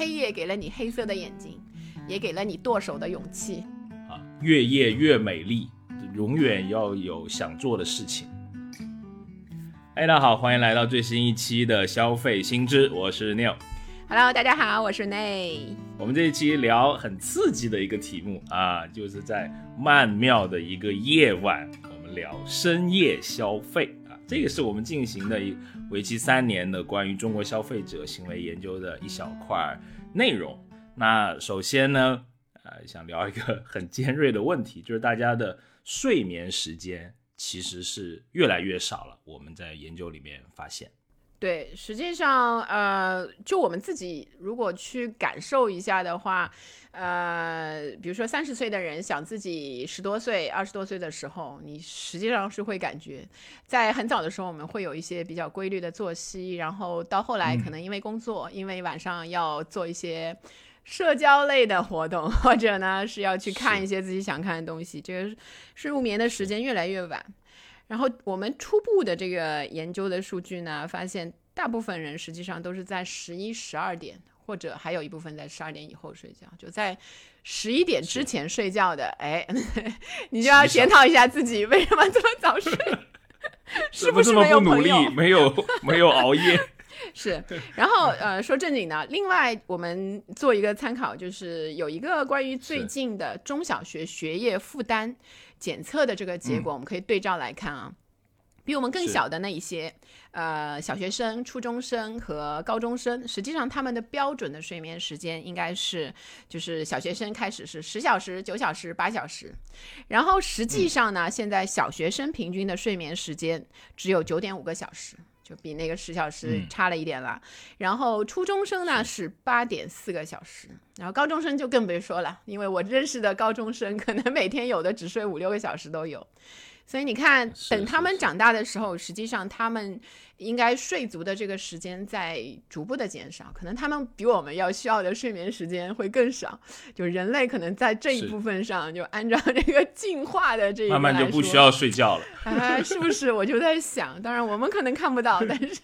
黑夜给了你黑色的眼睛，也给了你剁手的勇气。啊，越夜越美丽，永远要有想做的事情。哎，大家好，欢迎来到最新一期的消费新知，我是 Neil。Hello，大家好，我是 Nay。我们这一期聊很刺激的一个题目啊，就是在曼妙的一个夜晚，我们聊深夜消费啊，这个是我们进行的一为期三年的关于中国消费者行为研究的一小块内容。那首先呢，呃，想聊一个很尖锐的问题，就是大家的睡眠时间其实是越来越少了。我们在研究里面发现。对，实际上，呃，就我们自己如果去感受一下的话，呃，比如说三十岁的人想自己十多岁、二十多岁的时候，你实际上是会感觉，在很早的时候我们会有一些比较规律的作息，然后到后来可能因为工作，因为晚上要做一些社交类的活动，或者呢是要去看一些自己想看的东西，这个是入眠的时间越来越晚。然后我们初步的这个研究的数据呢，发现大部分人实际上都是在十一、十二点，或者还有一部分在十二点以后睡觉，就在十一点之前睡觉的。哎，你就要检讨一下自己为什么这么早睡，是不是没有努力，没有没有熬夜？是。然后呃，说正经的，另外我们做一个参考，就是有一个关于最近的中小学学业负担。检测的这个结果，我们可以对照来看啊。比我们更小的那一些，呃，小学生、初中生和高中生，实际上他们的标准的睡眠时间应该是，就是小学生开始是十小时、九小时、八小时，然后实际上呢，现在小学生平均的睡眠时间只有九点五个小时。就比那个十小时差了一点了，然后初中生呢是八点四个小时，然后高中生就更别说了，因为我认识的高中生可能每天有的只睡五六个小时都有。所以你看，等他们长大的时候，实际上他们应该睡足的这个时间在逐步的减少，可能他们比我们要需要的睡眠时间会更少。就人类可能在这一部分上，就按照这个进化的这一慢慢就不需要睡觉了，啊，是不是？我就在想，当然我们可能看不到，但是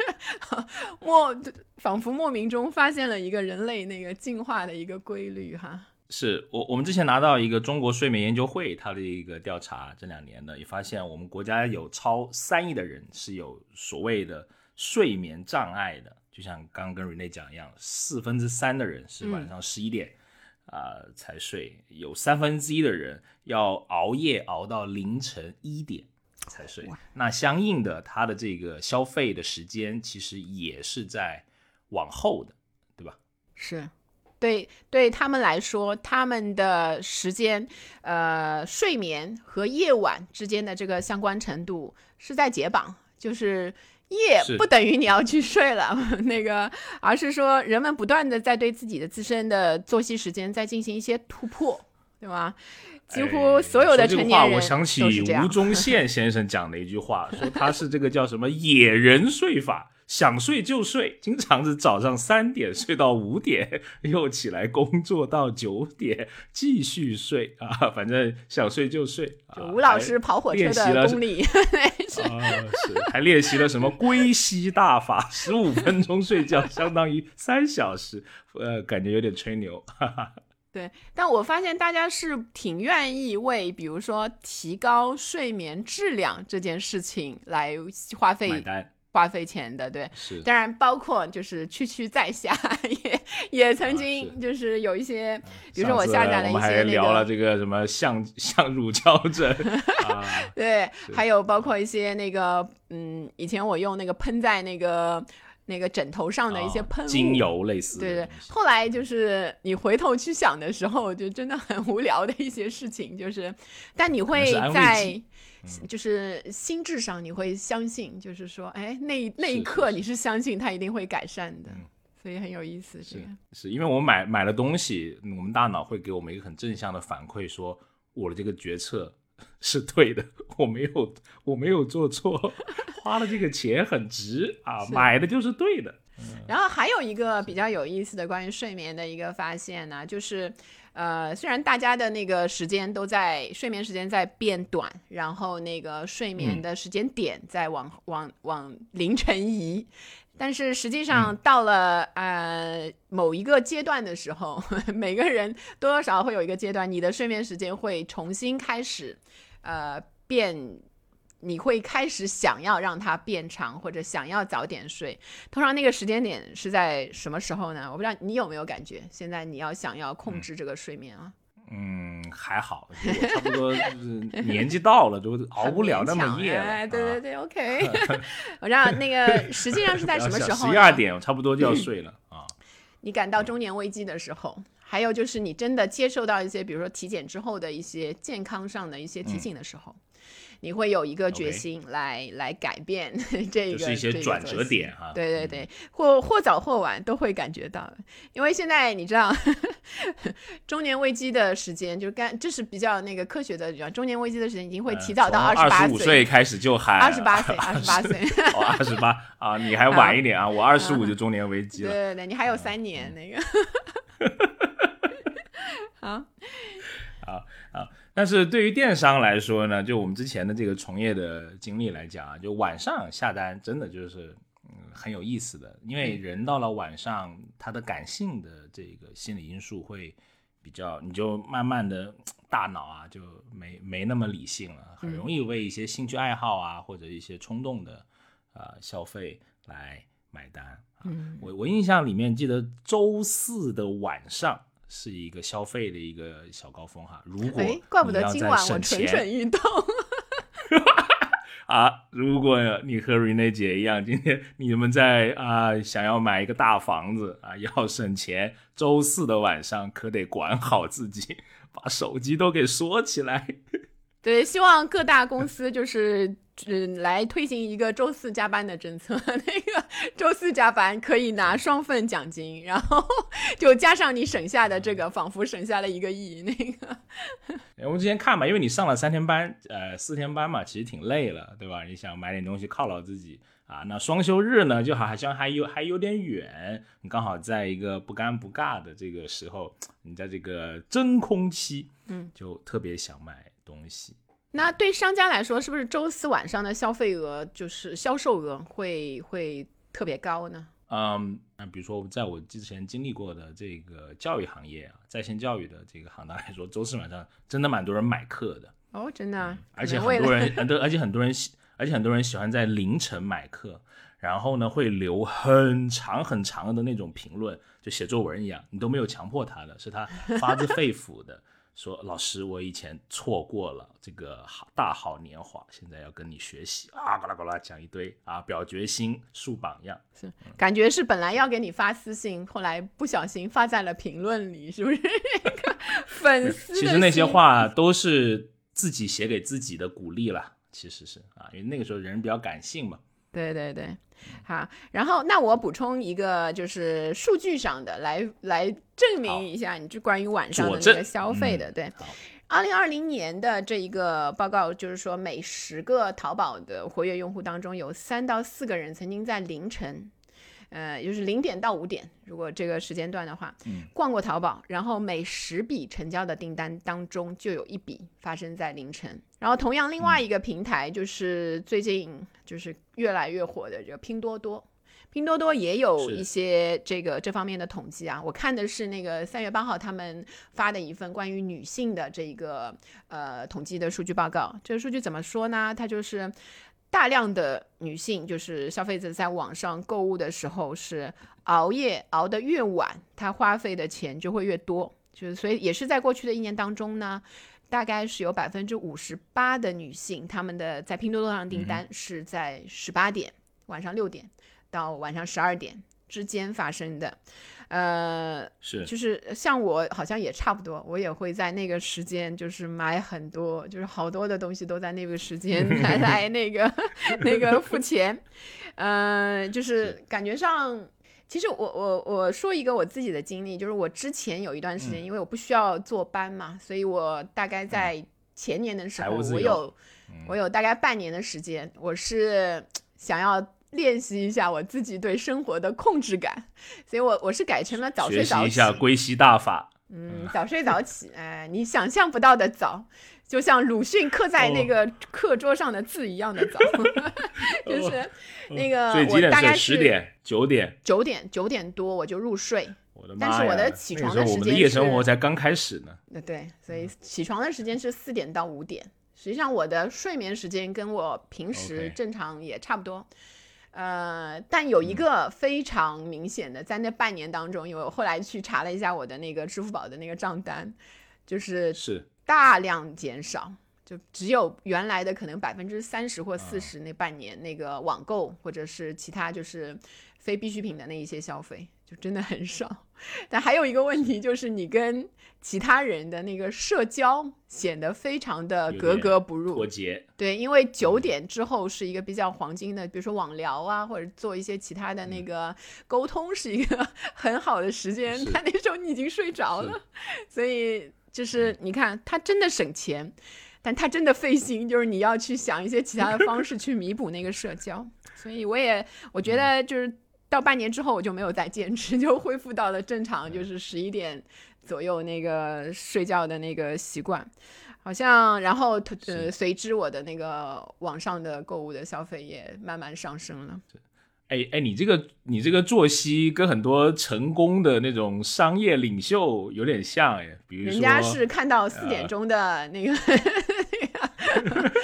莫仿佛莫名中发现了一个人类那个进化的一个规律，哈。是我我们之前拿到一个中国睡眠研究会它的一个调查，这两年呢也发现我们国家有超三亿的人是有所谓的睡眠障碍的，就像刚刚跟 Rene 讲一样，四分之三的人是晚上十一点啊才睡，有三分之一的人要熬夜熬到凌晨一点才睡。那相应的，他的这个消费的时间其实也是在往后的，对吧？是。对，对他们来说，他们的时间，呃，睡眠和夜晚之间的这个相关程度是在解绑，就是夜不等于你要去睡了，那个，而是说人们不断的在对自己的自身的作息时间在进行一些突破，对吗？几乎所有的成年人我想起吴宗 宪先生讲的一句话，说他是这个叫什么野人睡法。想睡就睡，经常是早上三点睡到五点，又起来工作到九点，继续睡啊，反正想睡就睡。吴老师跑火车的功力 是，还练习了什么归西大法，十五分钟睡觉相当于三小时，呃，感觉有点吹牛。哈哈 对，但我发现大家是挺愿意为，比如说提高睡眠质量这件事情来花费买单。花费钱的，对，是，当然包括就是区区在下，也也曾经就是有一些，比如说我下载了一些那个，我们还聊了这个什么像像 乳胶枕，对，还有包括一些那个，嗯，以前我用那个喷在那个那个枕头上的一些喷雾精油类似，对对，后来就是你回头去想的时候，就真的很无聊的一些事情，就是，但你会在。就是心智上你会相信，就是说，哎，那那一刻你是相信它一定会改善的，所以很有意思。是是因为我们买买了东西，我们大脑会给我们一个很正向的反馈，说我的这个决策是对的，我没有我没有做错，花了这个钱很值啊，买的就是对的。然后还有一个比较有意思的关于睡眠的一个发现呢，就是。呃，虽然大家的那个时间都在睡眠时间在变短，然后那个睡眠的时间点在往往往凌晨移，但是实际上到了、呃某一个阶段的时候，每个人多多少少会有一个阶段，你的睡眠时间会重新开始呃变。你会开始想要让它变长，或者想要早点睡。通常那个时间点是在什么时候呢？我不知道你有没有感觉，现在你要想要控制这个睡眠啊？嗯，还好，我差不多就是年纪到了，就熬不了那么夜了。哎，对对啊对，OK。我知道那个实际上是在 什么时候呢？十一二点，我差不多就要睡了啊。你感到中年危机的时候，还有就是你真的接受到一些，比如说体检之后的一些健康上的一些提醒的时候，你会有一个决心来来改变 这个就是一个转折点哈。对对对，或或早或晚都会感觉到，因为现在你知道，中年危机的时间就是干，这是比较那个科学的讲，中年危机的时间已经会提早到二十八岁开始就喊二十八岁，二十八岁，哦，二十八啊，你还晚一点啊，我二十五就中年危机了。对对对，你还有三年那个，好好，但是对于电商来说呢，就我们之前的这个从业的经历来讲啊，就晚上下单真的就是嗯很有意思的，因为人到了晚上，他的感性的这个心理因素会比较，你就慢慢的大脑啊就没没那么理性了，很容易为一些兴趣爱好啊或者一些冲动的呃消费来买单。嗯，我我印象里面记得周四的晚上是一个消费的一个小高峰哈。如果哎，怪不得今晚我蠢蠢欲动。啊，如果你和 Rene 姐一样，今天你们在啊想要买一个大房子啊，要省钱，周四的晚上可得管好自己，把手机都给锁起来。对，希望各大公司就是嗯来推行一个周四加班的政策，那个周四加班可以拿双份奖金，然后 就加上你省下的这个，仿佛省下了一个亿。那个，我们之前看嘛，因为你上了三天班，呃，四天班嘛，其实挺累了，对吧？你想买点东西犒劳自己啊，那双休日呢，就好像还有还有点远，你刚好在一个不尴不尬的这个时候，你在这个真空期，嗯，就特别想买东西。那对商家来说，是不是周四晚上的消费额就是销售额会会特别高呢？嗯，那比如说在我之前经历过的这个教育行业啊，在线教育的这个行当来说，周四晚上真的蛮多人买课的。哦，真的啊，而且很多人，很多而且很多人喜，而且很多人喜欢在凌晨买课，然后呢会留很长很长的那种评论，就写作文一样，你都没有强迫他的，是他发自肺腑的说：“老师，我以前错过了这个好大好年华，现在要跟你学习啊，呱啦呱啦讲一堆啊，表决心，树榜样。是感觉是本来要给你发私信，后来不小心发在了评论里，是不是？那 个粉丝其实那些话都是自己写给自己的鼓励了，其实是啊，因为那个时候人比较感性嘛。对对对，好，然后那我补充一个，就是数据上的来来证明一下，你就关于晚上的佐证那个消费的，嗯对好。二零二零年的这一个报告，就是说每十个淘宝的活跃用户当中，有三到四个人曾经在凌晨，呃，也就是零点到五点，如果这个时间段的话，嗯逛过淘宝，然后每十笔成交的订单当中就有一笔发生在凌晨。然后同样另外一个平台就是最近就是越来越火的这个拼多多。拼多多也有一些这个这方面的统计啊，我看的是那个三月八号他们发的一份关于女性的这一个呃统计的数据报告。这个数据怎么说呢？它就是大量的女性，就是消费者在网上购物的时候是熬夜熬得越晚，她花费的钱就会越多。就是所以也是在过去的一年当中呢，大概是有百分之五十八的女性，她们的在拼多多上订单是在十八点、晚上六点到晚上十二点之间发生的。呃，是。就是像我好像也差不多，我也会在那个时间就是买很多，就是好多的东西都在那个时间 来来那个那个付钱，呃，就是感觉上。其实我我我说一个我自己的经历，就是我之前有一段时间，嗯。因为我不需要坐班嘛，所以我大概在前年的时候，我有我有大概半年的时间，我是想要练习一下我自己对生活的控制感，所以我我是改成了早睡早起。学习一下归西大法。嗯，早睡早起，哎，你想象不到的早，就像鲁迅刻在那个课桌上的字一样的早，就是那个？我大概是十点、九点。九点九点多我就入睡，我的妈呀！但是我的起床那个时候我们的夜生活才刚开始呢。呃对，所以起床的时间是四点到五点。实际上我的睡眠时间跟我平时正常也差不多。呃，但有一个非常明显的，在那半年当中，因为我后来去查了一下我的那个支付宝的那个账单，就是是。大量减少，就只有原来的可能百分之三十啊或四十那半年那个网购或者是其他就是非必需品的那一些消费，就真的很少。但还有一个问题就是你跟其他人的那个社交显得非常的格格不入脱，节。对，因为九点之后是一个比较黄金的，比如说网聊啊，或者做一些其他的那个沟通，是一个 很好的时间。是但那时候你已经睡着了，所以就是你看，他真的省钱，但他真的费心，就是你要去想一些其他的方式去弥补那个社交。所以我也我觉得就是到半年之后，我就没有再坚持，就恢复到了正常，就是十一点左右那个睡觉的那个习惯。好像，然后呃，随之我的那个网上的购物的消费也慢慢上升了。哎哎，你这个你这个作息跟很多成功的那种商业领袖有点像哎，比如说人家是看到四点钟的那个，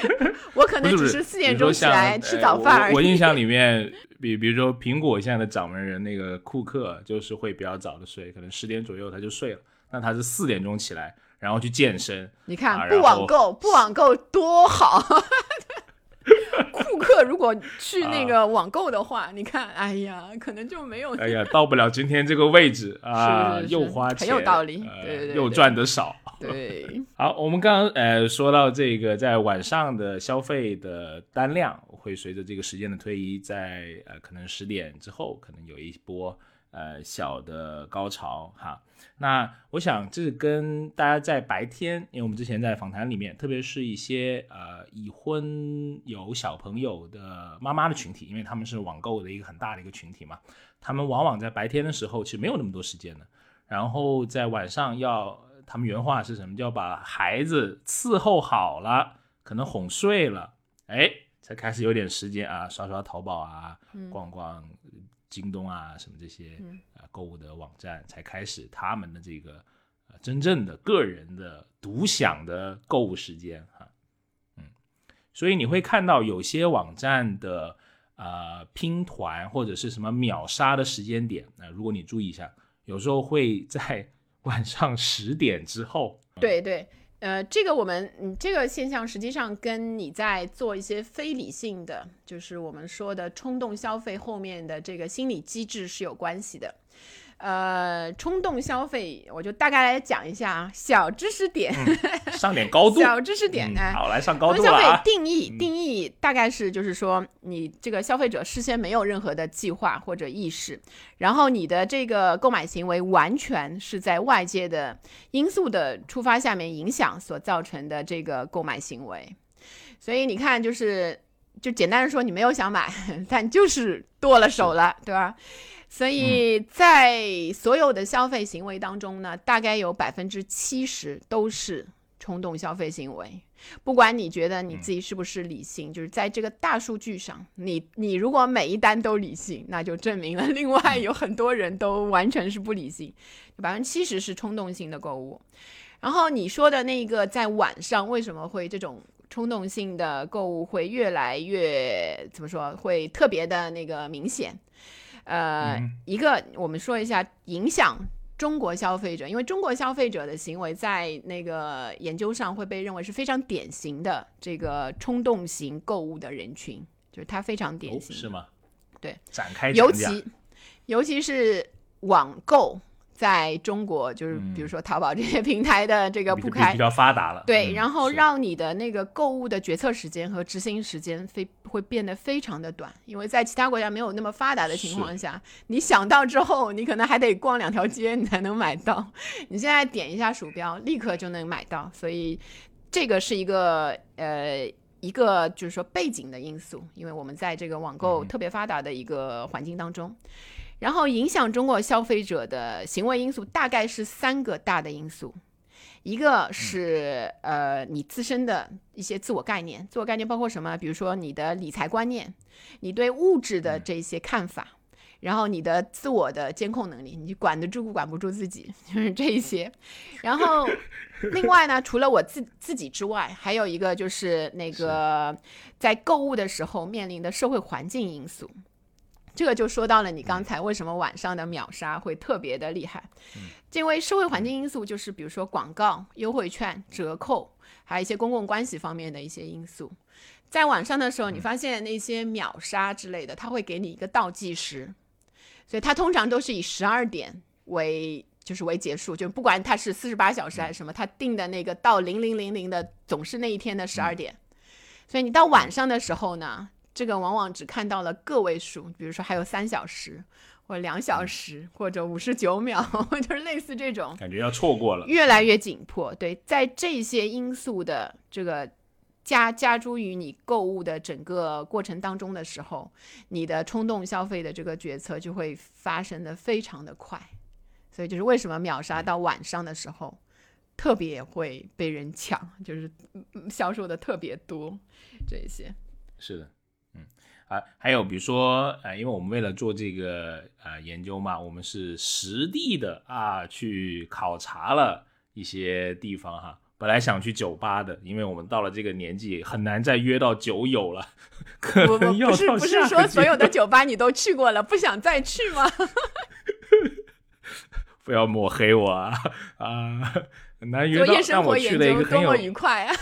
我可能只是四点钟起来吃早饭而已。呃我我印象里面，比比如说苹果现在的掌门人那个库克，就是会比较早的睡，可能十点左右他就睡了。那他是四点钟起来，然后去健身。你看，啊不网购，不网购多好。库克如果去那个网购的话，你看，哎呀，可能就没有。哎呀，到不了今天这个位置啊，是是是又花钱，很有道理呃对对对又赚的少。对，好，我们刚刚呃说到这个，在晚上的消费的单量会随着这个时间的推移，在呃可能十点之后，可能有一波呃小的高潮哈。那我想这是跟大家在白天，因为我们之前在访谈里面，特别是一些呃已婚有小朋友的妈妈的群体，因为他们是网购的一个很大的一个群体嘛，他们往往在白天的时候其实没有那么多时间的，然后在晚上要，他们原话是什么？就要把孩子伺候好了，可能哄睡了，哎，才开始有点时间啊，刷刷淘宝啊，逛逛京东啊，什么这些嗯。啊购物的网站，才开始他们的这个呃真正的个人的独享的购物时间哈，嗯，所以你会看到有些网站的呃拼团或者是什么秒杀的时间点，那、如果你注意一下，有时候会在 晚上十点之后，对对，呃，这个我们嗯，这个现象实际上跟你在做一些非理性的，就是我们说的冲动消费后面的这个心理机制是有关系的。呃，冲动消费，我就大概来讲一下啊，小知识点，上点高度，小知识点，嗯哎，好来上高冲动消费！定义定义大概是就是说，你这个消费者事先没有任何的计划或者意识，然后你的这个购买行为完全是在外界的因素的触发下面影响所造成的这个购买行为。所以你看，就是就简单的说，你没有想买，但就是剁了手了，对吧？所以在所有的消费行为当中呢，大概有百分之七十都是冲动消费行为。不管你觉得你自己是不是理性，就是在这个大数据上，你你如果每一单都理性，那就证明了另外有很多人都完全是不理性，百分之七十是冲动性的购物。然后你说的那个在晚上为什么会这种冲动性的购物会越来越怎么说，会特别的那个明显？呃，嗯一个我们说一下影响中国消费者，因为中国消费者的行为在那个研究上会被认为是非常典型的这个冲动型购物的人群，就是它非常典哦，型。是吗？对，展开尤其尤其是网购在中国，就是嗯比如说淘宝这些平台的这个比铺开比比，较发达了，对，嗯然后让你的那个购物的决策时间和执行时间非会变得非常的短，因为在其他国家没有那么发达的情况下，你想到之后，你可能还得逛两条街你才能买到。你现在点一下鼠标，立刻就能买到，所以这个是一个呃一个就是说背景的因素，因为我们在这个网购嗯。特别发达的一个环境当中。然后影响中国消费者的行为因素大概是三个大的因素，一个是呃你自身的一些自我概念，自我概念包括什么？比如说你的理财观念，你对物质的这些看法，然后你的自我的监控能力，你管得住管不住自己，就是这一些。然后 另外呢，除了我自自己之外，还有一个就是那个在购物的时候面临的社会环境因素。这个就说到了你刚才为什么晚上的秒杀会特别的厉害，因为社会环境因素就是比如说广告、优惠券、折扣，还有一些公共关系方面的一些因素。在晚上的时候，你发现那些秒杀之类的，它会给你一个倒计时，所以它通常都是以十二点为就是为结束，就不管它是四十八小时还是什么，它定的那个到零零零零的总是那一天的十二点。所以你到晚上的时候呢？这个往往只看到了个位数，比如说还有三小时，或者两小时，或者五十九秒，就是类似这种，感觉要错过了，越来越紧迫。对，在这些因素的这个加加诸于你购物的整个过程当中的时候，你的冲动消费的这个决策就会发生的非常的快。所以就是为什么秒杀到晚上的时候特别会被人抢，就是销售的特别多，这些是的。啊，还有比如说，呃，因为我们为了做这个呃研究嘛，我们是实地的啊去考察了一些地方哈。本来想去酒吧的，因为我们到了这个年纪，很难再约到酒友了。可能要不是不是说所有的酒吧你都去过了，不想再去吗？不要抹黑我啊啊！很难约到，但我去了一个很有愉快啊。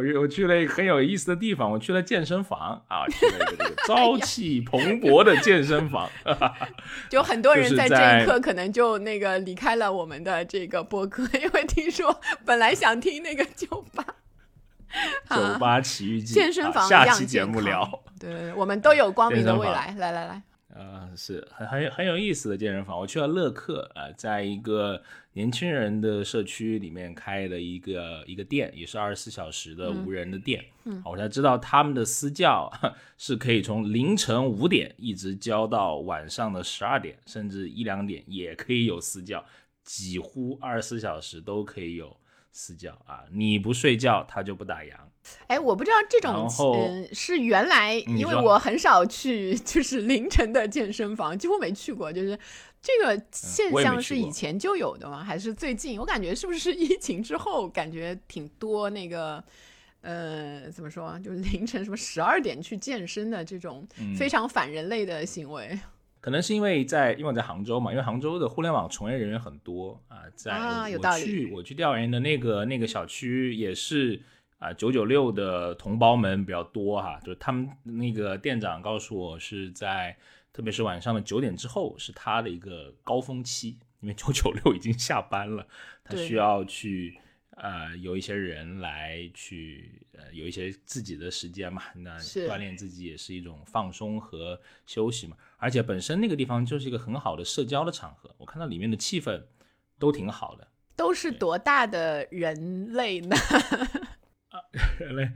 我我去了一个很有意思的地方，我去了健身房啊，去了一个这个 朝气蓬勃的健身房。就很多人在这一刻可能就那个离开了我们的这个播客，因为听说本来想听那个酒吧，酒吧奇遇记健身房下期节目聊。对，我们都有光明的未来。来来来。呃，是很很很有意思的健身房。我去了乐客啊，在一个年轻人的社区里面开的一个一个店，也是二十四小时的无人的店。嗯，我才知道他们的私教是可以从凌晨五点一直教到晚上的十二点，甚至一两点也可以有私教，几乎二十四小时都可以有私教啊！你不睡觉，他就不打烊。哎，我不知道这种嗯是原来，因为我很少去，就是凌晨的健身房，几乎没去过。就是这个现象是以前就有的吗？还是最近？我感觉是不是疫情之后，感觉挺多那个呃，怎么说，就是凌晨什么十二点去健身的这种非常反人类的行为。可能是因为在因为我在杭州嘛，因为杭州的互联网从业人员很多啊，在我去我去调研的那个那个小区也是。啊，九九六的同胞们比较多哈，就是他们那个店长告诉我是在，特别是晚上的九点之后是他的一个高峰期，因为九九六已经下班了，他需要去呃有一些人来去呃有一些自己的时间嘛，那锻炼自己也是一种放松和休息嘛，而且本身那个地方就是一个很好的社交的场合，我看到里面的气氛都挺好的，都是多大的人类呢？啊，人类，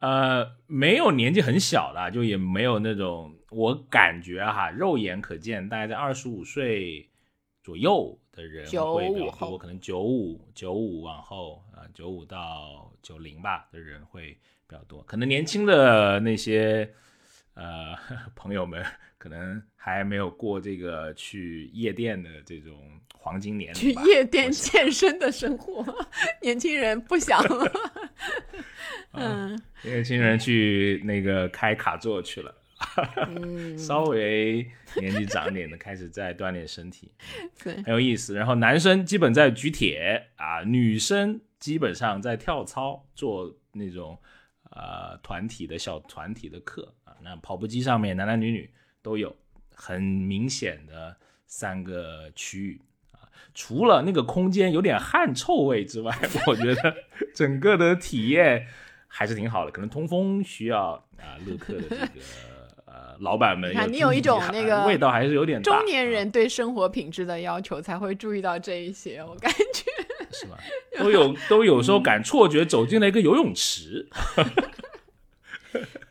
呃，没有年纪很小的，就也没有那种，我感觉哈，肉眼可见，大概在二十五岁左右的人会比较多，可能九五九五往后啊，九五到九零吧的人会比较多，可能年轻的那些呃 朋友们。可能还没有过这个去夜店的这种黄金年龄，去夜店健身的生活，年轻人不想。嗯，年轻人去那个开卡座去了，稍微年纪长点的开始在锻炼身体，对，很有意思。然后男生基本在举铁啊，女生基本上在跳操，做那种呃团体的小团体的课啊。那跑步机上面男男女女。都有很明显的三个区域啊，除了那个空间有点汗臭味之外，我觉得整个的体验还是挺好的。可能通风需要啊，乐客的这个呃老板们，你有一种那个味道还是有点中年人对生活品质的要求才会注意到这一些，我感觉是吧？都有都有时候感错觉走进了一个游泳池。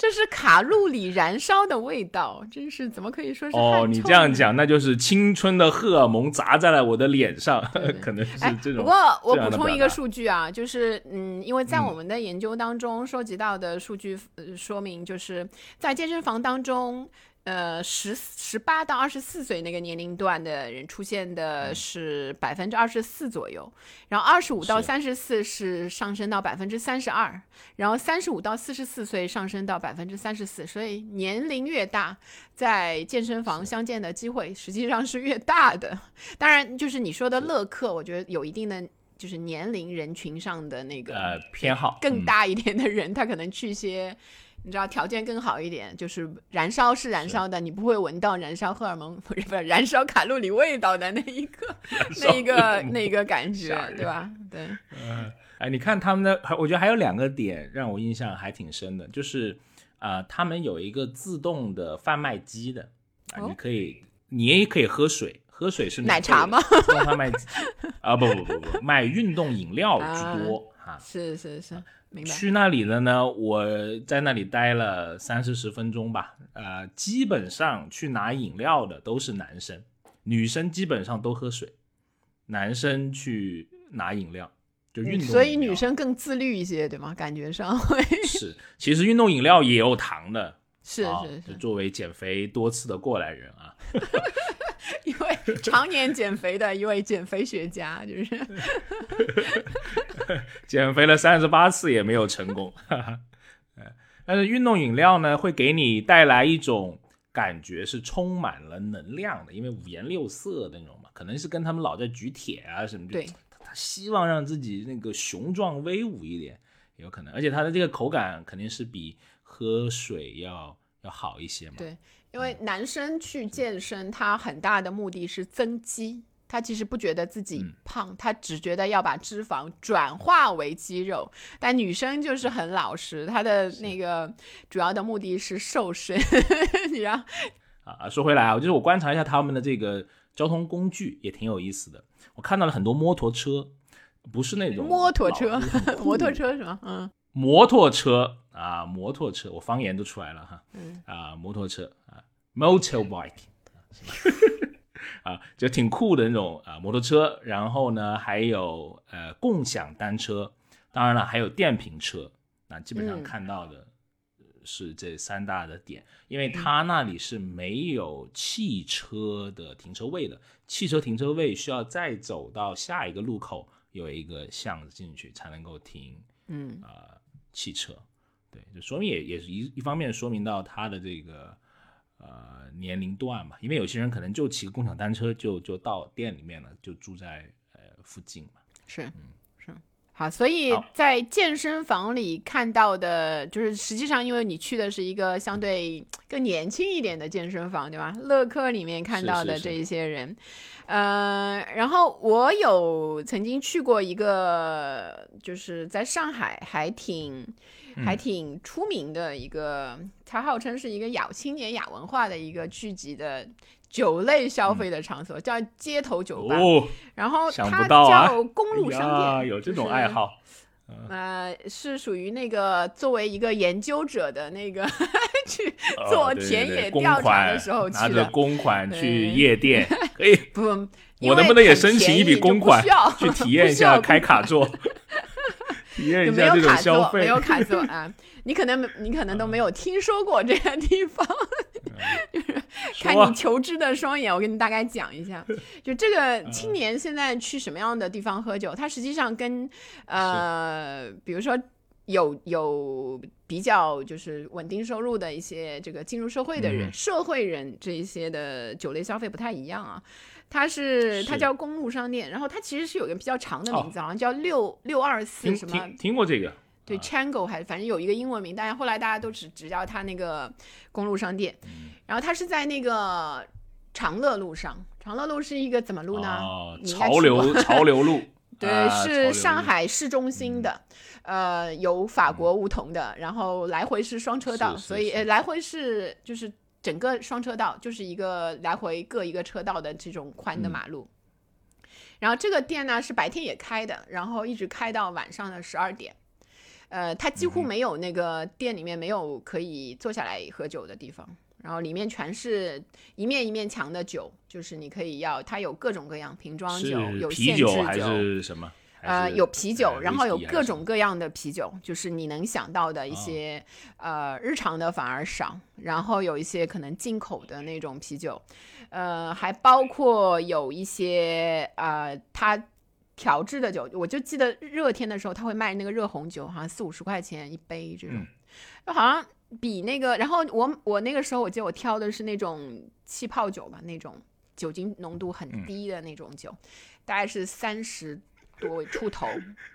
这是卡路里燃烧的味道，真是怎么可以说是哦，你这样讲，那就是青春的荷尔蒙砸在了我的脸上，可能是这种。不过我补充一个数据啊，就是嗯，因为在我们的研究当中收集到的数据说明，就是在健身房当中。呃，十十八到二十四岁那个年龄段的人出现的是百分之二十四左右，然后二十五到三十四是上升到百分之三十二，然后三十五到四十四岁上升到百分之三十四，所以年龄越大，在健身房相见的机会实际上是越大的。当然，就是你说的乐客，我觉得有一定的就是年龄人群上的那个呃偏好更大一点的人，他可能去一些。你知道条件更好一点，就是燃烧是燃烧的，你不会闻到燃烧荷尔蒙不是不是燃烧卡路里味道的那一个 那一个那一个感觉，对吧？对。嗯，哎，你看他们的，我觉得还有两个点让我印象还挺深的，就是啊，他们有一个自动的贩卖机的啊，你可以你也可以喝水，喝水是奶茶吗？贩卖机 啊，不不不不，卖运动饮料居多哈。是是是。去那里的呢？我在那里待了三四十分钟吧。呃，基本上去拿饮料的都是男生，女生基本上都喝水，男生去拿饮料就运动。所以女生更自律一些，对吗？感觉上会是。其实运动饮料也有糖的，是是是。作为减肥多次的过来人啊。一位常年减肥的一位减肥学家，就是 减肥了三十八次也没有成功。但是运动饮料呢，会给你带来一种感觉，是充满了能量的，因为五颜六色的那种嘛，可能是跟他们老在举铁啊什么，对，他希望让自己那个雄壮威武一点，有可能，而且它的这个口感肯定是比喝水要要好一些嘛。对。因为男生去健身，他很大的目的是增肌，他其实不觉得自己胖，他只觉得要把脂肪转化为肌肉。但女生就是很老实，她的那个主要的目的是瘦身。你让啊，说回来啊，就是我观察一下他们的这个交通工具也挺有意思的。我看到了很多摩托车，不是那种摩托车，摩托车是吗？嗯，摩托车啊，摩托车，我方言都出来了哈。嗯啊，摩托车啊。Motorbike，啊，就挺酷的那种啊，摩托车。然后呢，还有呃共享单车，当然了，还有电瓶车。那基本上看到的是这三大的点，因为它那里是没有汽车的停车位的，汽车停车位需要再走到下一个路口，有一个巷子进去才能够停。嗯，啊，汽车，对，就说明也也是一一方面说明到他的这个。呃，年龄段嘛，因为有些人可能就骑个共享单车就就到店里面了，就住在呃附近嘛。是，嗯，是。好，所以在健身房里看到的，就是实际上因为你去的是一个相对更年轻一点的健身房，对吧？乐客里面看到的这一些人，呃，然后我有曾经去过一个，就是在上海还挺。还挺出名的一个，它号称是一个亚青年亚文化的一个聚集的酒类消费的场所，叫街头酒吧。然后它叫公路商店，有这种爱好。呃，是属于那个作为一个研究者的那个 去做田野调查的时候拿着公款去夜店。可以，不，我能不能也申请一笔公款去体 验一下开卡座？体验一下这种消费，没有卡座 啊！你可能你可能都没有听说过这个地方，就是看你求知的双眼。我给你大概讲一下，就这个青年现在去什么样的地方喝酒，他实际上跟呃，比如说有有比较就是稳定收入的一些这个进入社会的人、社会人这一些的酒类消费不太一样啊。它是它叫公路商店，然后它其实是有个比较长的名字，好像叫六六二四什么？听过这个？对，Chango 还反正有一个英文名，但是后来大家都只只叫它那个公路商店。然后它是在那个长乐路上，长乐路是一个怎么路呢？潮流潮流路。对，是上海市中心的，呃，有法国梧桐的，然后来回是双车道，所以呃来回是就是。整个双车道就是一个来回各一个车道的这种宽的马路，然后这个店呢是白天也开的，然后一直开到晚上的十二点。呃，它几乎没有那个店里面没有可以坐下来喝酒的地方，然后里面全是一面一面墙的酒，就是你可以要，它有各种各样瓶装酒，有啤限制酒还是什么？呃，有啤酒，然后有各种各样的啤酒，就是你能想到的一些，呃，日常的反而少，然后有一些可能进口的那种啤酒，呃，还包括有一些呃，它调制的酒，我就记得热天的时候他会卖那个热红酒，好像四五十块钱一杯这种，就好像比那个，然后我我那个时候我记得我挑的是那种气泡酒吧，那种酒精浓度很低的那种酒，大概是三十。多出头，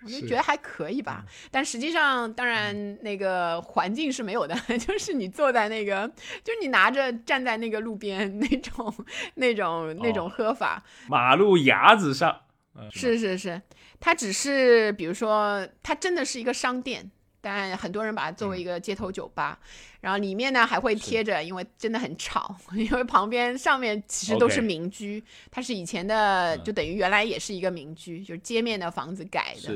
我就觉得还可以吧。但实际上，当然那个环境是没有的，就是你坐在那个，就是你拿着站在那个路边那种、那种、那种喝法，马路牙子上，嗯是是是，它只是比如说，它真的是一个商店。但很多人把它作为一个街头酒吧，然后里面呢还会贴着，因为真的很吵，因为旁边上面其实都是民居它是以前的，就等于原来也是一个民居，就是街面的房子改的，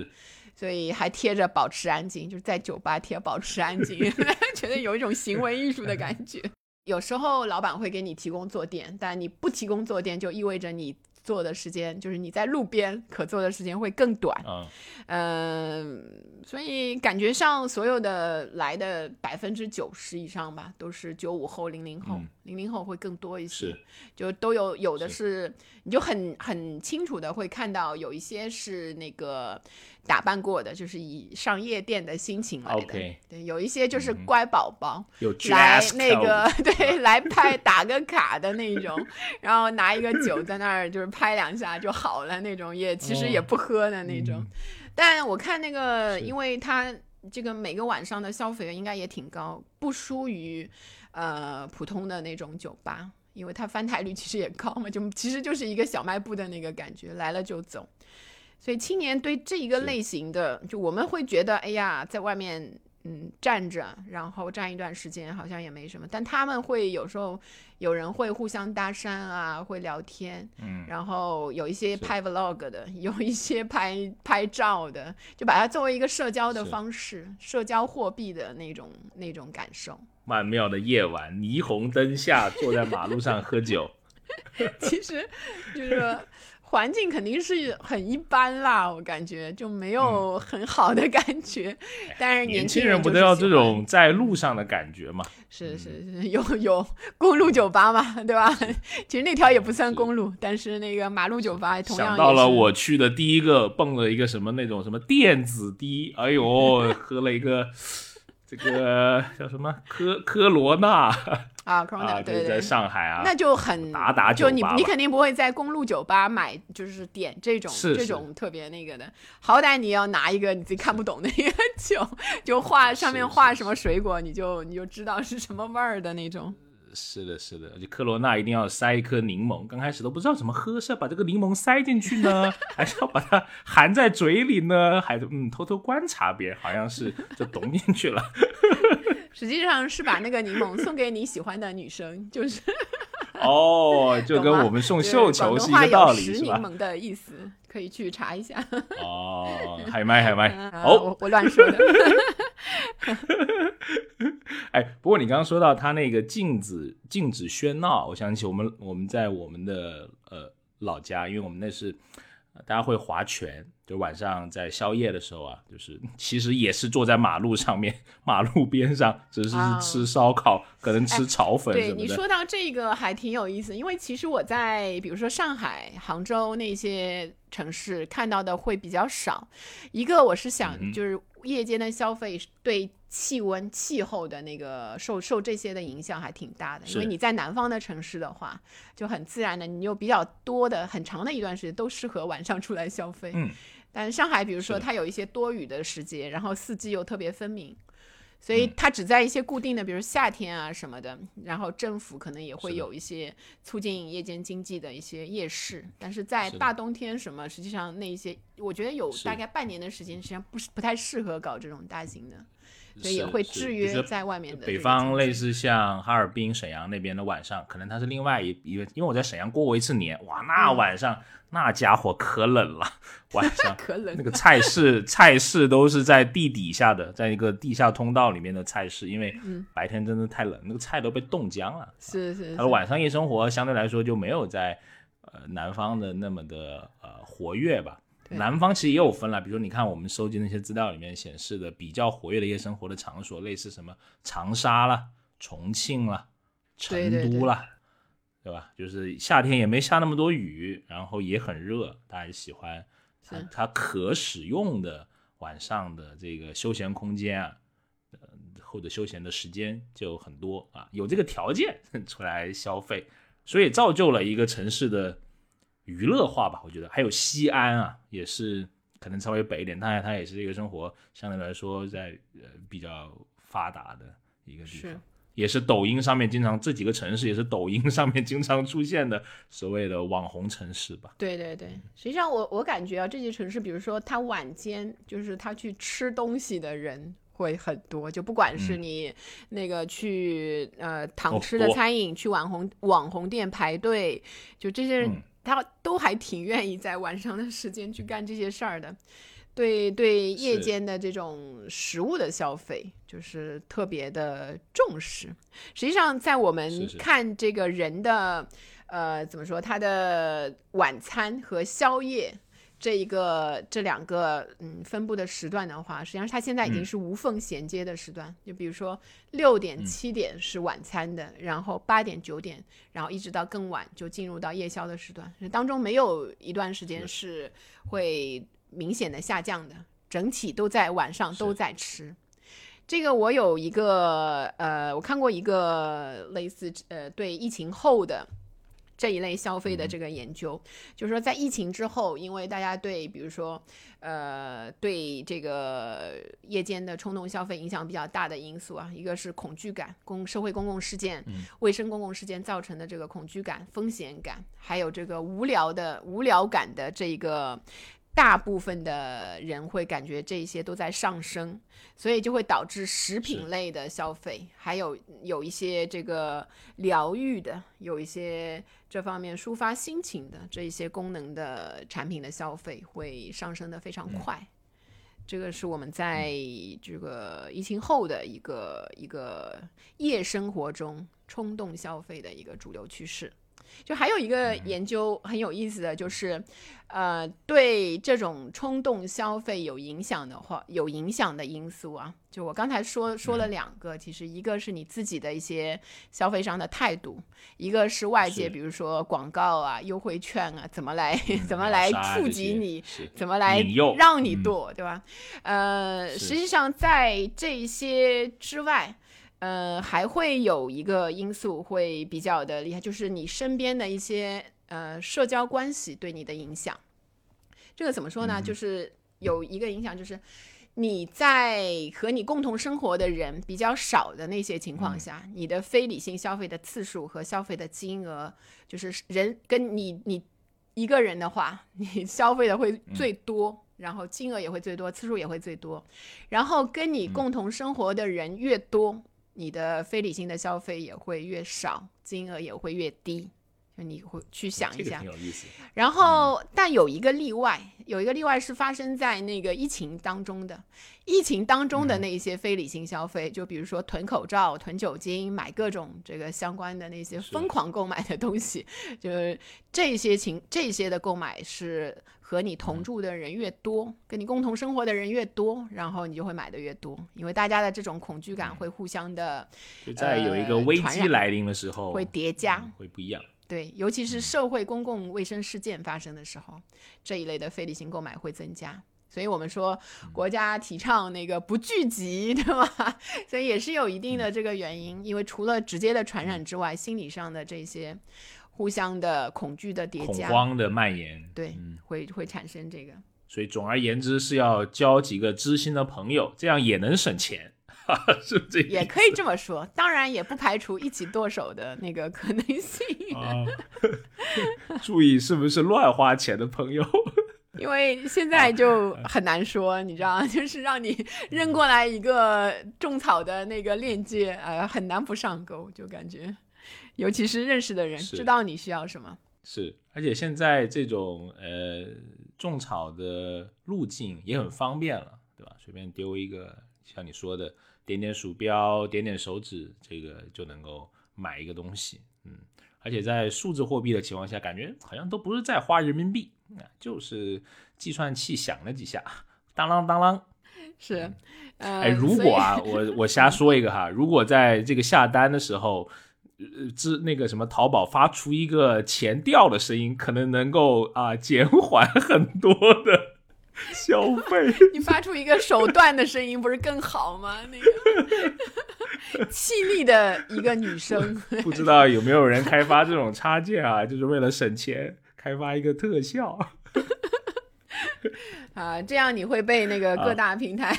所以还贴着保持安静，就是在酒吧贴保持安静 觉得有一种行为艺术的感觉。有时候老板会给你提供坐垫，但你不提供坐垫，就意味着你坐的时间，就是你在路边可坐的时间会更短。嗯，嗯，所以感觉上所有的来的百分之九十以上吧，都是九五后、零零后嗯，零零后会更多一些是，就都有有的是，你就很很清楚的会看到有一些是那个打扮过的，就是以上夜店的心情来的对，有一些就是乖宝宝。有来那个 对来拍打个卡的那种，然后拿一个酒在那儿就是拍两下就好了那种，也其实也哦不喝的那种。但我看那个，因为他这个每个晚上的消费应该也挺高，不输于呃普通的那种酒吧，因为它翻台率其实也高嘛，就其实就是一个小卖部的那个感觉，来了就走。所以青年对这一个类型的，就我们会觉得，哎呀，在外面嗯站着，然后站一段时间好像也没什么，但他们会有时候有人会互相搭讪啊，会聊天，嗯，然后有一些拍 vlog 的，有一些拍拍照的，就把它作为一个社交的方式，社交货币的那种那种感受。曼妙的夜晚，霓虹灯下，坐在马路上喝酒，其实就是说环境肯定是很一般啦，我感觉就没有很好的感觉。但是嗯年轻轻人不都要这种在路上的感觉吗？是是是，有有公路酒吧嘛，对吧？其实那条也不算公路，但是那个马路酒吧同样想到了我去的第一个蹦了一个什么那种什么电子滴，哎呦，喝了一个这个叫什么科科罗娜啊 n 啊，a 对对在。上海啊，那就很打打就你你肯定不会在公路酒吧买，就是点这种这种特别那个的，好歹你要拿一个你自己看不懂的一个酒，就画上面画什么水果，你就你就知道是什么味儿的那种。是的，是的，而且科罗娜一定要塞一颗柠檬，刚开始都不知道怎么喝，是要把这个柠檬塞进去呢，还是要把它含在嘴里呢？还是嗯偷偷观察别人，好像是就懂进去了。实际上是把那个柠檬送给你喜欢的女生，就是 哦，就跟我们送绣球是一个道理，是吧？实柠檬的意思，可以去查一下。哦，海麦海麦，啊哦，我我乱说的。哎，不过你刚刚说到他那个禁止禁止喧闹，我想起我们我们在我们的呃老家，因为我们那是、呃大家会划拳，就晚上在宵夜的时候啊，就是其实也是坐在马路上面，马路边上，只是啊吃烧烤，可能吃炒粉对。你说到这个还挺有意思，因为其实我在比如说上海、杭州那些城市看到的会比较少。一个我是想就是夜间的消费对气温、气候的那个受受这些的影响还挺大的，因为你在南方的城市的话，就很自然的，你有比较多的很长的一段时间都适合晚上出来消费。嗯，但上海，比如说它有一些多雨的时节，然后四季又特别分明，所以嗯。它只在一些固定的，比如夏天啊什么的，然后政府可能也会有一些促进夜间经济的一些夜市，但是在大冬天什么，实际上那一些，我觉得有大概半年的时间，实际上不是不太适合搞这种大型的。所以也会制约在外面的北方类似像哈尔滨、沈阳那边的晚上，可能它是另外一一个，因为我在沈阳过过一次年，哇，那嗯晚上、那家伙可冷了，晚上 可冷那个菜市菜市都是在地底下的，在一个地下通道里面的菜市，因为嗯白天真的太冷，那个菜都被冻僵了。是是是它晚上夜生活相对来说就没有在呃南方的那么的呃活跃吧。对南方其实也有分了，比如说你看我们收集那些资料里面显示的比较活跃的夜生活的场所，类似什么长沙啦、重庆啦、成都啦，对吧？就是夏天也没下那么多雨，然后也很热，大家喜欢它它可使用的晚上的这个休闲空间啊，呃或者休闲的时间就很多啊，有这个条件出来消费，所以造就了一个城市的娱乐化吧。我觉得还有西安啊，也是可能稍微北一点，当然它也是一个生活相对来说在呃比较发达的一个地是方。也是抖音上面经常这几个城市也是抖音上面经常出现的所谓的网红城市吧。对对对，实际上我我感觉啊，这些城市，比如说他晚间就是他去吃东西的人会很多，就不管是嗯你那个去呃堂哦吃的餐饮，去网红网红店排队，就这些人、嗯他都还挺愿意在晚上的时间去干这些事儿的。对对，夜间的这种食物的消费就是特别的重视。实际上，在我们看这个人的呃怎么说，他的晚餐和宵夜这一个这两个嗯分布的时段的话，实际上它现在已经嗯。是无缝衔接的时段。就比如说六点、嗯。七点是晚餐的，然后八点、九点，然后一直到更晚就进入到夜宵的时段，当中没有一段时间是。会明显的下降的，整体都在晚上都在吃。这个我有一个呃，我看过一个类似呃对疫情后的这一类消费的这个研究，就是说在疫情之后，因为大家对比如说呃对这个夜间的冲动消费影响比较大的因素啊，一个是恐惧感，公社会公共事件、卫生公共事件造成的这个恐惧感、风险感，还有这个无聊的无聊感的这一个。大部分的人会感觉这些都在上升，所以就会导致食品类的消费，还有有一些这个疗愈的，有一些这方面抒发心情的这一些功能的产品的消费会上升的非常快。这个是我们在这个疫情后的一个一个夜生活中冲动消费的一个主流趋势。就还有一个研究很有意思的就是，呃，对这种冲动消费有影响的话，有影响的因素啊，就我刚才说说了两个，其实一个是你自己的一些消费上的态度，一个是外界，比如说广告啊、优惠券啊，怎么来 怎么来触及你，怎么来让你嗯。剁，对吧？呃，实际上在这些之外，呃，还会有一个因素会比较的厉害，就是你身边的一些呃社交关系对你的影响。这个怎么说呢？嗯就是有一个影响，就是你在和你共同生活的人比较少的那些情嗯况下，你的非理性消费的次数和消费的金额，就是人跟你你一个人的话，你消费的会嗯最多。然后金额也会最多，次数也会最多，然后跟嗯你共同生活的人越多，你的非理性的消费也会越少，金额也会越低。就你会去想一这个下挺，有意思。然后，但有一个例外，有一个例外是发生在那个疫情当中的。疫情当中的那一些非理性消费，就比如说囤口罩、囤酒精、买各种这个相关的那些疯狂购买的东西，就是这些情这些的购买是和你同住的人越多，跟你共同生活的人越多，然后你就会买的越多，因为大家的这种恐惧感会互相的就在有一个呃危机来临的时候，会叠加。嗯会不一样。对，尤其是社会公共卫生事件发生的时候，这一类的非理性购买会增加。所以我们说，国家提倡那个不聚集，对吧？所以也是有一定的这个原因，因为除了直接的传染之外，心理上的这些互相的恐惧的叠加恐加，慌的蔓延，对，嗯，会会产生这个。所以总而言之是要交几个知心的朋友，这样也能省钱，是不是这个？也可以这么说，当然也不排除一起剁手的那个可能性。啊，注意是不是乱花钱的朋友？因为现在就很难说，你知道，就是让你扔过来一个种草的那个链接，呃，很难不上钩，就感觉，尤其是认识的人知道你需要什么。是，而且现在这种呃种草的路径也很方便了，对吧？随便丢一个，像你说的，点点鼠标，点点手指，这个就能够买一个东西。嗯，而且在数字货币的情况下，感觉好像都不是在花人民币，啊，就是计算器响了几下，当啷当啷。是，哎，如果啊，我我瞎说一个哈，如果在这个下单的时候。呃，之那个什么，淘宝发出一个钱掉的声音，可能能够啊减缓很多的 消费。你发出一个手段的声音，不是更好吗？那个 气力的一个女生，不知道有没有人开发这种插件啊？就是为了省钱，开发一个特效。啊，这样你会被那个各大平台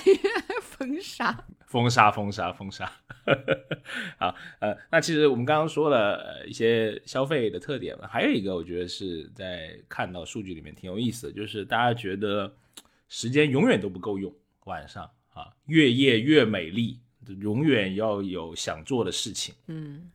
封杀。封杀，封杀，封杀。好，呃，那其实我们刚刚说了一些消费的特点了，还有一个我觉得是在看到数据里面挺有意思的，就是大家觉得时间永远都不够用，晚上啊，越夜越美丽，永远要有想做的事情。嗯，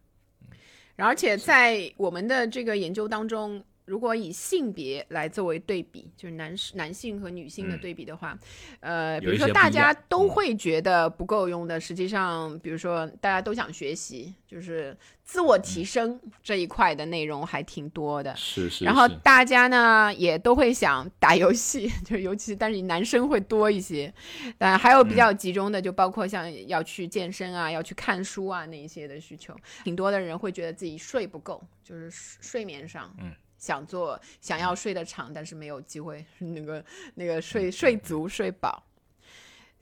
而且在我们的这个研究当中。如果以性别来作为对比，就是男男性和女性的对比的话，呃，比如说大家都会觉得不够用的，实际上，比如说大家都想学习，就是自我提升这一块的内容还挺多的。是是。然后大家呢也都会想打游戏，就是尤其但是男生会多一些，但还有比较集中的，就包括像要去健身啊、要去看书啊那一些的需求。挺多的人会觉得自己睡不够，就是睡眠上，嗯。想做，想要睡得长，但是没有机会，那个那个睡睡足睡饱，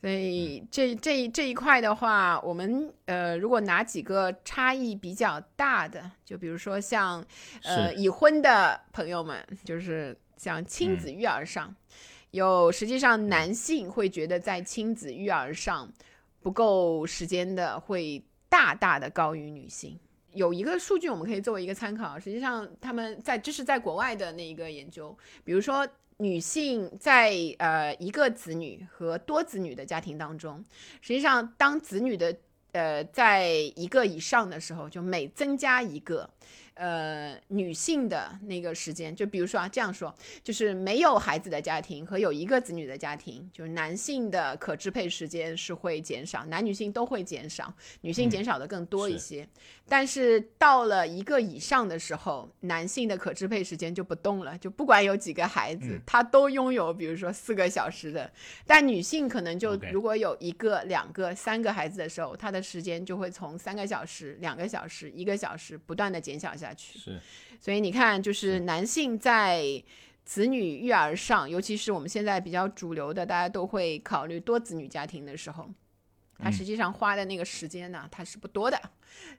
所以这这这一块的话，我们呃，如果拿几个差异比较大的，就比如说像呃已婚的朋友们，就是像亲子育儿上，有实际上男性会觉得在亲子育儿上不够时间的，会大大的高于女性。有一个数据我们可以作为一个参考，实际上他们在这是在国外的那一个研究，比如说女性在呃一个子女和多子女的家庭当中，实际上当子女的呃在一个以上的时候，就每增加一个。呃，女性的那个时间，就比如说啊，这样说，就是没有孩子的家庭和有一个子女的家庭，就是男性的可支配时间是会减少，男女性都会减少，女性减少的更多一些。但是到了一个以上的时候，男性的可支配时间就不动了，就不管有几个孩子，他都拥有，比如说四个小时的。但女性可能就如果有一个、两个、三个孩子的时候，她的时间就会从三个小时、两个小时、一个小时不断的减小下。是，所以你看，就是。男性在子女育儿上，尤其是我们现在比较主流的，大家都会考虑多子女家庭的时候，他实际上花的那个时间呢，他是不多的，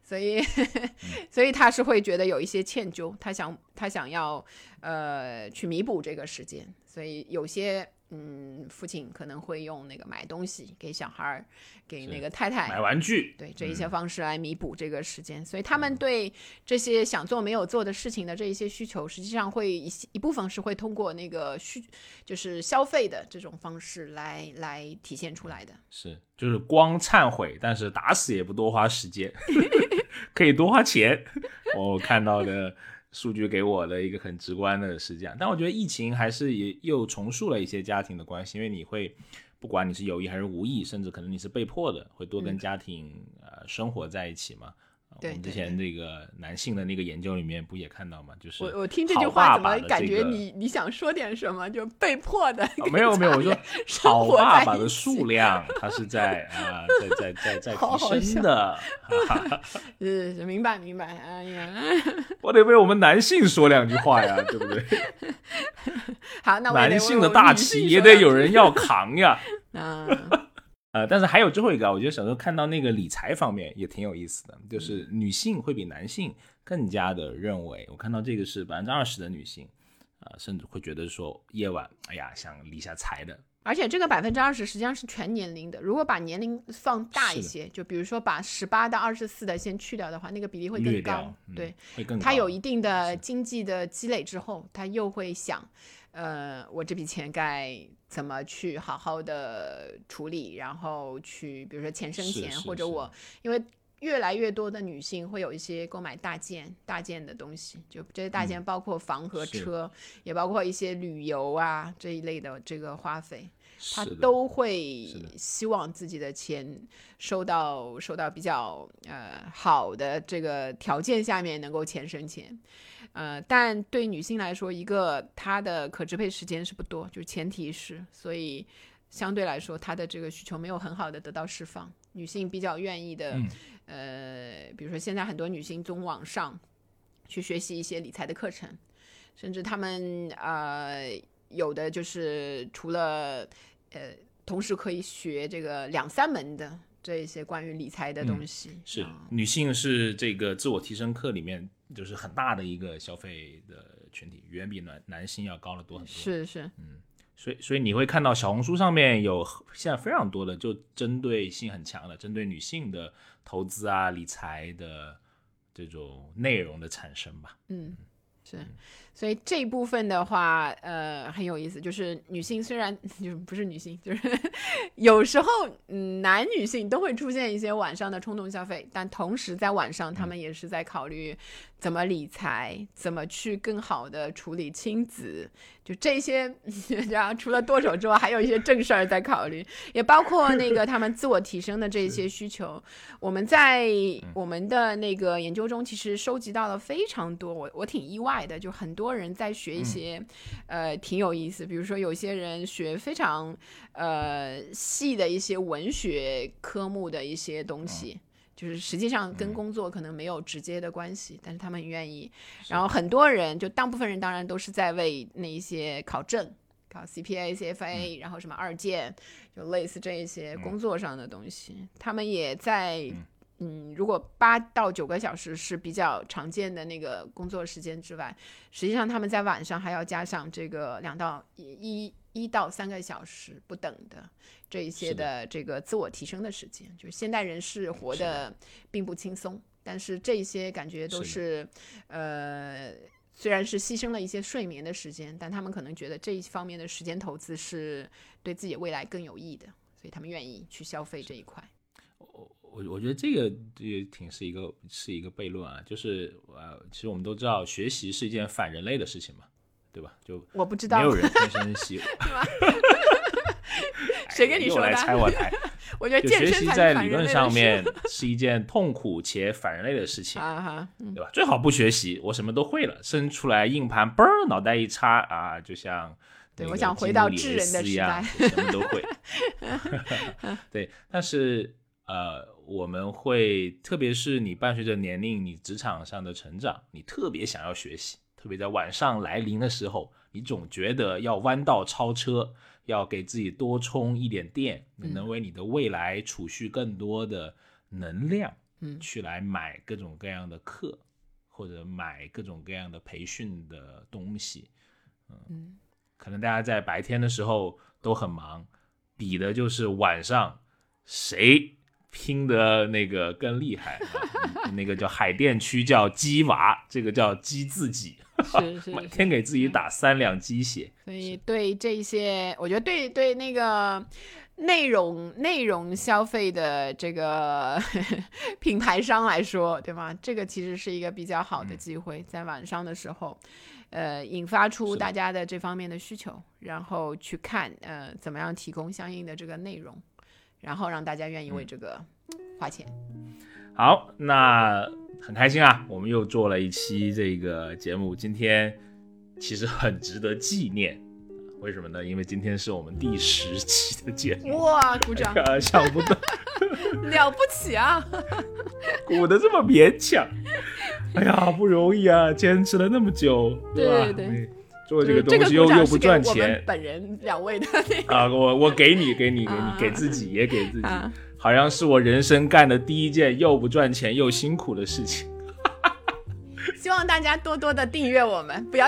所以，所以他是会觉得有一些歉疚，他想他想要呃去弥补这个时间，所以有些。嗯，父亲可能会用那个买东西给小孩儿，给那个太太买玩具，对这一些方式来弥补这个时间。所以他们对这些想做没有做的事情的这一些需求，实际上会一一部分是会通过那个需，就是消费的这种方式来来体现出来的。是，就是光忏悔，但是打死也不多花时间，可以多花钱。我看到的。数据给我的一个很直观的是这样，但我觉得疫情还是也又重塑了一些家庭的关系，因为你会，不管你是有意还是无意，甚至可能你是被迫的，会多跟家庭呃生活在一起嘛。我们之前那个男性的那个研究里面不也看到吗？就是我我听这句话怎么感觉你你想说点什么？就被迫的？没有没有，我说好爸爸的数量它是在啊在在在在 提升的。嗯，明白明白。哎呀，我得为我们男性说两句话呀，对不对？好，那男性的大旗也得有人要扛呀。啊。呃，但是还有最后一个，我觉得小时候看到那个理财方面也挺有意思的，就是女性会比男性更加的认为，我看到这个是百分之二十的女性，啊，甚至会觉得说夜晚，哎呀，想理下财的而且这个百分之二十实际上是全年龄的，如果把年龄放大一些，就比如说把十八到二十四的先去掉的话，那个比例会更高。对，会更高。他有一定的经济的积累之后，他又会想，呃，我这笔钱该怎么去好好的处理，然后去比如说钱生钱，或者我因为。越来越多的女性会有一些购买大件、大件的东西，就这些大件包括房和车，也包括一些旅游啊这一类的这个花费，她都会希望自己的钱收到收到比较呃好的这个条件下面能够钱生钱，呃，但对女性来说，一个她的可支配时间是不多，就前提是，所以相对来说她的这个需求没有很好的得到释放，女性比较愿意的。呃，比如说现在很多女性从网上去学习一些理财的课程，甚至她们呃有的就是除了呃同时可以学这个两三门的这一些关于理财的东西。是女性是这个自我提升课里面就是很大的一个消费的群体，远比男男性要高得多很多。是是，嗯。所以，所以你会看到小红书上面有现在非常多的就针对性很强的、针对女性的投资啊、理财的这种内容的产生吧。嗯，是。所以这一部分的话，呃，很有意思。就是女性虽然 就不是女性，就是 有时候，嗯，男女性都会出现一些晚上的冲动消费，但同时在晚上，他们也是在考虑怎么理财，怎么去更好的处理亲子。就这些，然后除了剁手之外，还有一些正事儿在考虑，也包括那个他们自我提升的这些需求。我们在我们的那个研究中，其实收集到了非常多，我我挺意外的，就很多人在学一些，呃，挺有意思。比如说，有些人学非常呃细的一些文学科目的一些东西。就是实际上跟工作可能没有直接的关系，但是他们愿意。然后很多人，就大部分人当然都是在为那一些考证，考 CPA、CFA，然后什么二建，就类似这一些工作上的东西。他们也在，嗯，如果八到九个小时是比较常见的那个工作时间之外，实际上他们在晚上还要加上这个两到一一到三个小时不等的。这一些的这个自我提升的时间，就是现代人是活的并不轻松，但是这些感觉都是，呃，虽然是牺牲了一些睡眠的时间，但他们可能觉得这一方面的时间投资是对自己未来更有益的，所以他们愿意去消费这一块。我我我觉得这个也挺是一个是一个悖论啊，就是呃，其实我们都知道学习是一件反人类的事情嘛，对吧？就我不知道，没有人天生喜 欢。谁跟你说的？来拆我台。我觉得学习在理论上面是一件痛苦且反人类的事情，对吧？最好不学习，我什么都会了，生出来硬盘，嘣儿，脑袋一插啊，就像对，我想回到智人的时代，什么都会。对，但是呃，我们会，特别是你伴随着年龄，你职场上的成长，你特别想要学习，特别在晚上来临的时候，你总觉得要弯道超车。要给自己多充一点电，能为你的未来储蓄更多的能量，嗯，去来买各种各样的课，或者买各种各样的培训的东西，嗯，可能大家在白天的时候都很忙，比的就是晚上谁拼的那个更厉害，那个叫海淀区叫鸡娃，这个叫鸡自己。是是，每天给自己打三两鸡血。所以对这些，我觉得对对那个内容内容消费的这个品牌商来说，对吗？这个其实是一个比较好的机会，在晚上的时候，呃，引发出大家的这方面的需求，然后去看呃怎么样提供相应的这个内容，然后让大家愿意为这个花钱。好，那。很开心啊，我们又做了一期这个节目，今天其实很值得纪念，为什么呢？因为今天是我们第十期的节目。哇，鼓掌！想不到，了不起啊！鼓的这么勉强，哎呀，不容易啊，坚持了那么久，对吧？对，做这个东西又又不赚钱。本人 两位的啊，我我给你，给你，给你，给自己也给自己。好像是我人生干的第一件又不赚钱又辛苦的事情。希望大家多多的订阅我们，不要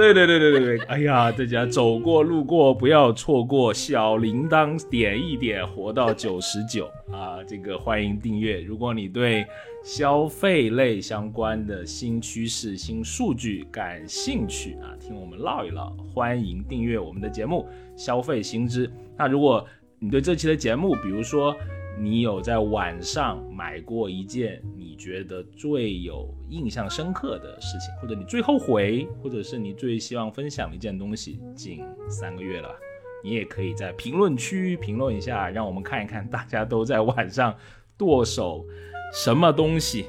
对对对对对对，哎呀，大家走过路过不要错过小铃铛点一点，活到九十九啊！这个欢迎订阅。如果你对消费类相关的新趋势、新数据感兴趣啊，听我们唠一唠，欢迎订阅我们的节目《消费新知》。那如果你对这期的节目，比如说，你有在晚上买过一件你觉得最有印象深刻的事情，或者你最后悔，或者是你最希望分享的一件东西，近三个月了，你也可以在评论区评论一下，让我们看一看大家都在晚上剁手什么东西。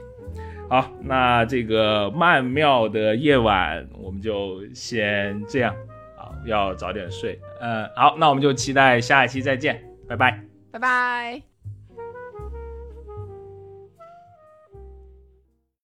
好，那这个曼妙的夜晚，我们就先这样，啊，要早点睡。嗯，好，那我们就期待下一期再见，拜拜，拜拜。